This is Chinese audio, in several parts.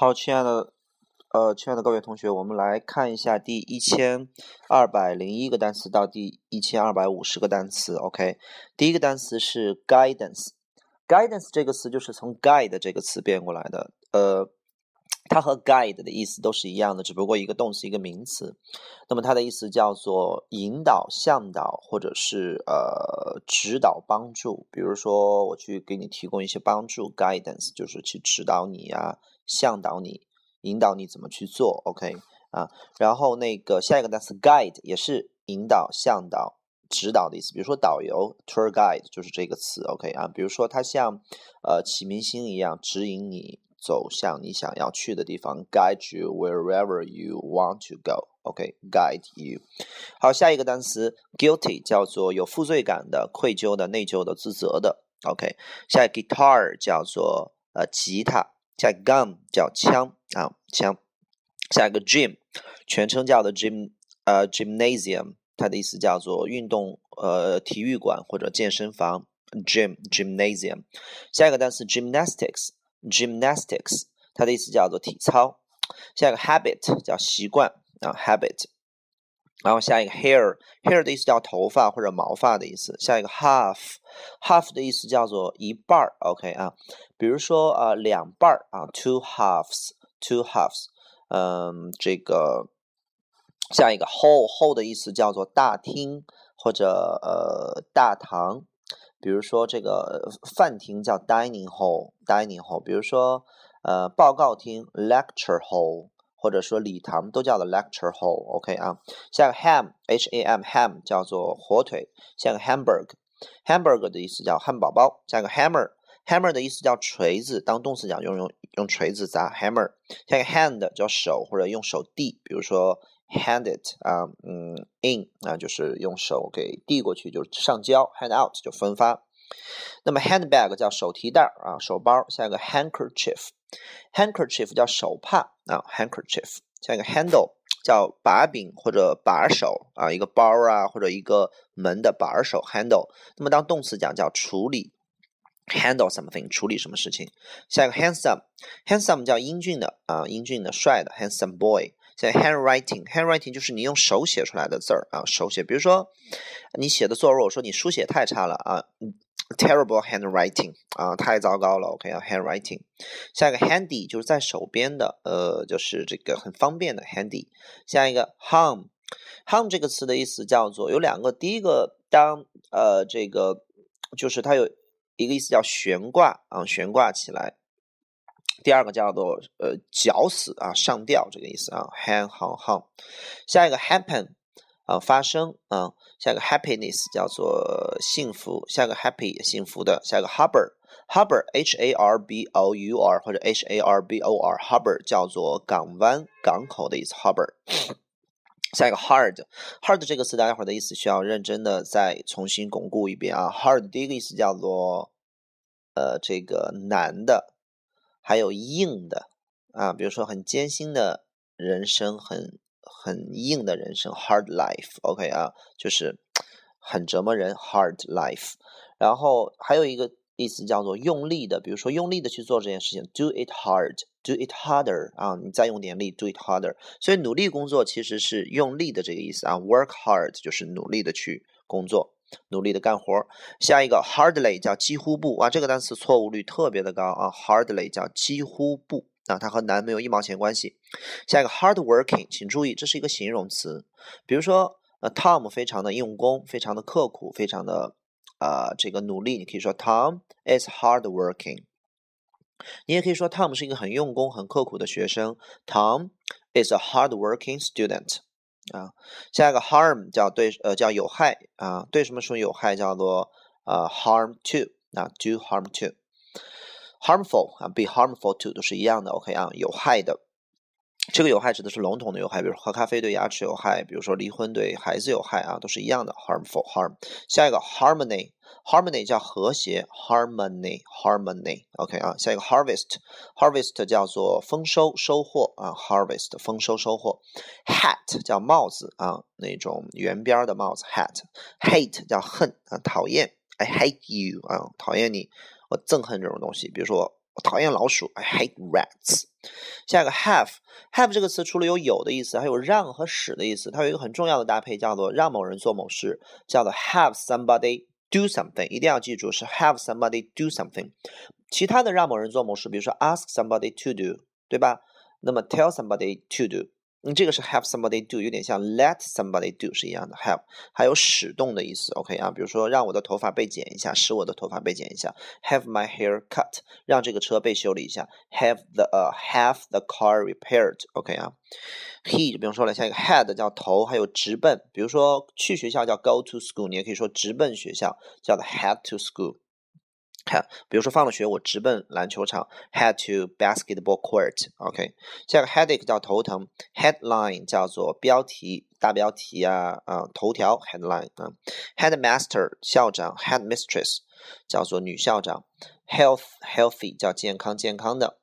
好，亲爱的，呃，亲爱的各位同学，我们来看一下第一千二百零一个单词到第一千二百五十个单词。OK，第一个单词是 guidance，guidance 这个词就是从 guide 这个词变过来的。呃，它和 guide 的意思都是一样的，只不过一个动词一个名词。那么它的意思叫做引导、向导，或者是呃指导、帮助。比如说，我去给你提供一些帮助，guidance 就是去指导你呀。向导你，引导你怎么去做，OK 啊？然后那个下一个单词 guide 也是引导、向导、指导的意思。比如说导游 tour guide 就是这个词，OK 啊？比如说它像呃启明星一样指引你走向你想要去的地方，guide you wherever you want to go，OK？guide you。好，下一个单词 guilty 叫做有负罪感的、愧疚的、内疚的、自责的，OK？下一个 guitar 叫做呃吉他。下一个 gun 叫枪啊枪，下一个 gym 全称叫的 gym 呃 gymnasium，它的意思叫做运动呃体育馆或者健身房 gym gymnasium。下一个单词 gymnastics gymnastics，它的意思叫做体操。下一个 habit 叫习惯啊 habit。然后下一个 hair，hair 的意思叫头发或者毛发的意思。下一个 half，half 的意思叫做一半儿，OK 啊。比如说啊，两半儿啊，two halves，two halves。嗯，这个下一个 hall，hall 的意思叫做大厅或者呃大堂。比如说这个饭厅叫 dining hall，dining hall。比如说呃报告厅 lecture hall。或者说礼堂都叫做 lecture hall，OK 啊。下个 ham，h a m ham 叫做火腿。下个 hamburger，hamburger 的意思叫汉堡包。下个 hammer，hammer 的意思叫锤子，当动词讲用用用锤子砸 hammer。下个 hand 叫手或者用手递，比如说 hand it 啊，嗯，in 啊就是用手给递过去，就是上交。hand out 就分发。那么 handbag 叫手提袋啊，手包。下一个 handkerchief，handkerchief 叫手帕啊，handkerchief。下一个 handle 叫把柄或者把手啊，一个包啊或者一个门的把手 handle。那么当动词讲叫处理，handle something 处理什么事情。下一个 handsome，handsome 叫英俊的啊，英俊的帅的 handsome boy。在 handwriting，handwriting 就是你用手写出来的字儿啊，手写。比如说你写的作文，我说你书写太差了啊。Terrible handwriting 啊，太糟糕了。OK，handwriting。下一个 handy 就是在手边的，呃，就是这个很方便的 handy。下一个 hung，hung 这个词的意思叫做有两个，第一个当呃这个就是它有一个意思叫悬挂啊，悬挂起来。第二个叫做呃绞死啊，上吊这个意思啊，hang hung hung。下一个 happen。啊，发生啊，下一个 happiness 叫做幸福，下一个 happy 幸福的，下一个 harbor，harbor h a r b o u r 或者 h a r b o r harbor 叫做港湾、港口的意思 harbor。下一个 hard，hard 这个词大家伙的意思需要认真的再重新巩固一遍啊，hard 第一个意思叫做呃这个难的，还有硬的啊，比如说很艰辛的人生很。很硬的人生，hard life，OK 啊，就是很折磨人，hard life。然后还有一个意思叫做用力的，比如说用力的去做这件事情，do it hard，do it harder 啊，你再用点力，do it harder。所以努力工作其实是用力的这个意思啊，work hard 就是努力的去工作，努力的干活。下一个 hardly 叫几乎不，哇，这个单词错误率特别的高啊，hardly 叫几乎不。啊，它和难没有一毛钱关系。下一个 hardworking，请注意，这是一个形容词。比如说，呃，Tom 非常的用功，非常的刻苦，非常的啊这个努力。你可以说 Tom is hardworking。你也可以说 Tom 是一个很用功、很刻苦的学生。Tom is a hardworking student。啊，下一个 harm 叫对呃叫有害啊，对什么什么有害叫做呃 harm to 啊 do harm to。harmful 啊，be harmful to 都是一样的，OK 啊，有害的。这个有害指的是笼统的有害，比如喝咖啡对牙齿有害，比如说离婚对孩子有害啊，都是一样的，harmful harm。下一个 harmony，harmony 叫和谐，harmony harmony，OK 啊。下一个 harvest，harvest 叫做丰收收获啊，harvest 丰收收获。hat 叫帽子啊，那种圆边的帽子，hat。hate 叫恨啊，讨厌，I hate you 啊，讨厌你。我憎恨这种东西，比如说我讨厌老鼠，I hate rats。下一个 have，have 这个词除了有有的意思，还有让和使的意思。它有一个很重要的搭配，叫做让某人做某事，叫做 have somebody do something。一定要记住是 have somebody do something。其他的让某人做某事，比如说 ask somebody to do，对吧？那么 tell somebody to do。这个是 have somebody do，有点像 let somebody do 是一样的。have 还有使动的意思，OK 啊，比如说让我的头发被剪一下，使我的头发被剪一下。Have my hair cut，让这个车被修理一下。Have the 呃 have the car repaired，OK 啊。He 就不用说了，像一个 head 叫头，还有直奔，比如说去学校叫 go to school，你也可以说直奔学校，叫做 head to school。看，比如说放了学，我直奔篮球场，head to basketball court。OK，下个 headache 叫头疼，headline 叫做标题、大标题啊啊头条 headline 啊，headmaster 校长，headmistress 叫做女校长，health healthy 叫健康健康的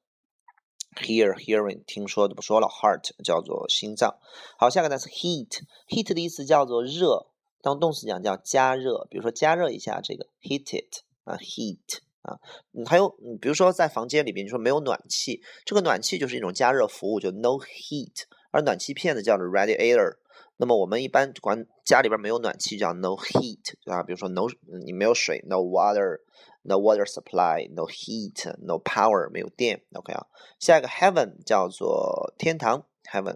，hear hearing 听说的不说了，heart 叫做心脏。好，下个单词 heat，heat 的意思叫做热，当动词讲叫加热，比如说加热一下这个 heat it。啊，heat 啊，还有，比如说在房间里边，你说没有暖气，这个暖气就是一种加热服务，就 no heat，而暖气片呢叫做 radiator。那么我们一般管家里边没有暖气叫 no heat 啊，比如说 no 你没有水，no water，no water supply，no heat，no power，没有电，OK 啊。下一个 heaven 叫做天堂，heaven。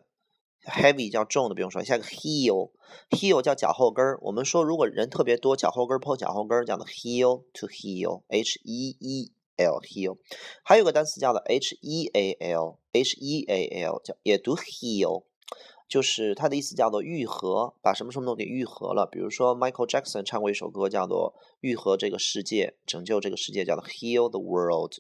Heavy 叫重的，不用说。下一个 heel，heel 叫脚后跟儿。我们说如果人特别多，脚后跟儿破脚后跟儿，叫做 heel to heel，h e e l heel。还有个单词叫做 h e a l，h e a l 叫也读 heel，就是它的意思叫做愈合，把什么什么都给愈合了。比如说 Michael Jackson 唱过一首歌叫做愈合这个世界，拯救这个世界，叫做 heal the world。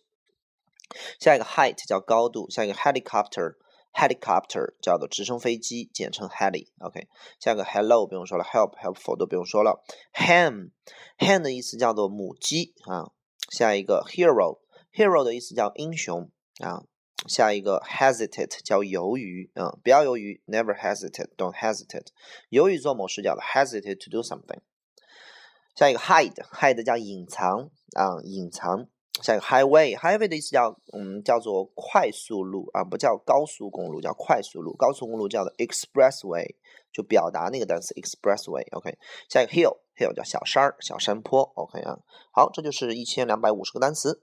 下一个 height 叫高度，下一个 helicopter。Helicopter 叫做直升飞机，简称 heli，OK。下一个 hello 不用说了，help helpful 都不用说了。Hen，hen 的意思叫做母鸡啊。下一个 hero，hero 的意思叫英雄啊。下一个 hesitate 叫犹豫，啊，不要犹豫，never hesitate，don't hesitate。犹豫做某事叫 hesitate to do something。下一个 hide，hide 叫隐藏啊，隐藏。下一个 highway，highway 的意思叫嗯叫做快速路啊，不叫高速公路，叫快速路。高速公路叫做 expressway，就表达那个单词 expressway。OK，下一个 hill，hill 叫小山儿、小山坡。OK 啊，好，这就是一千两百五十个单词。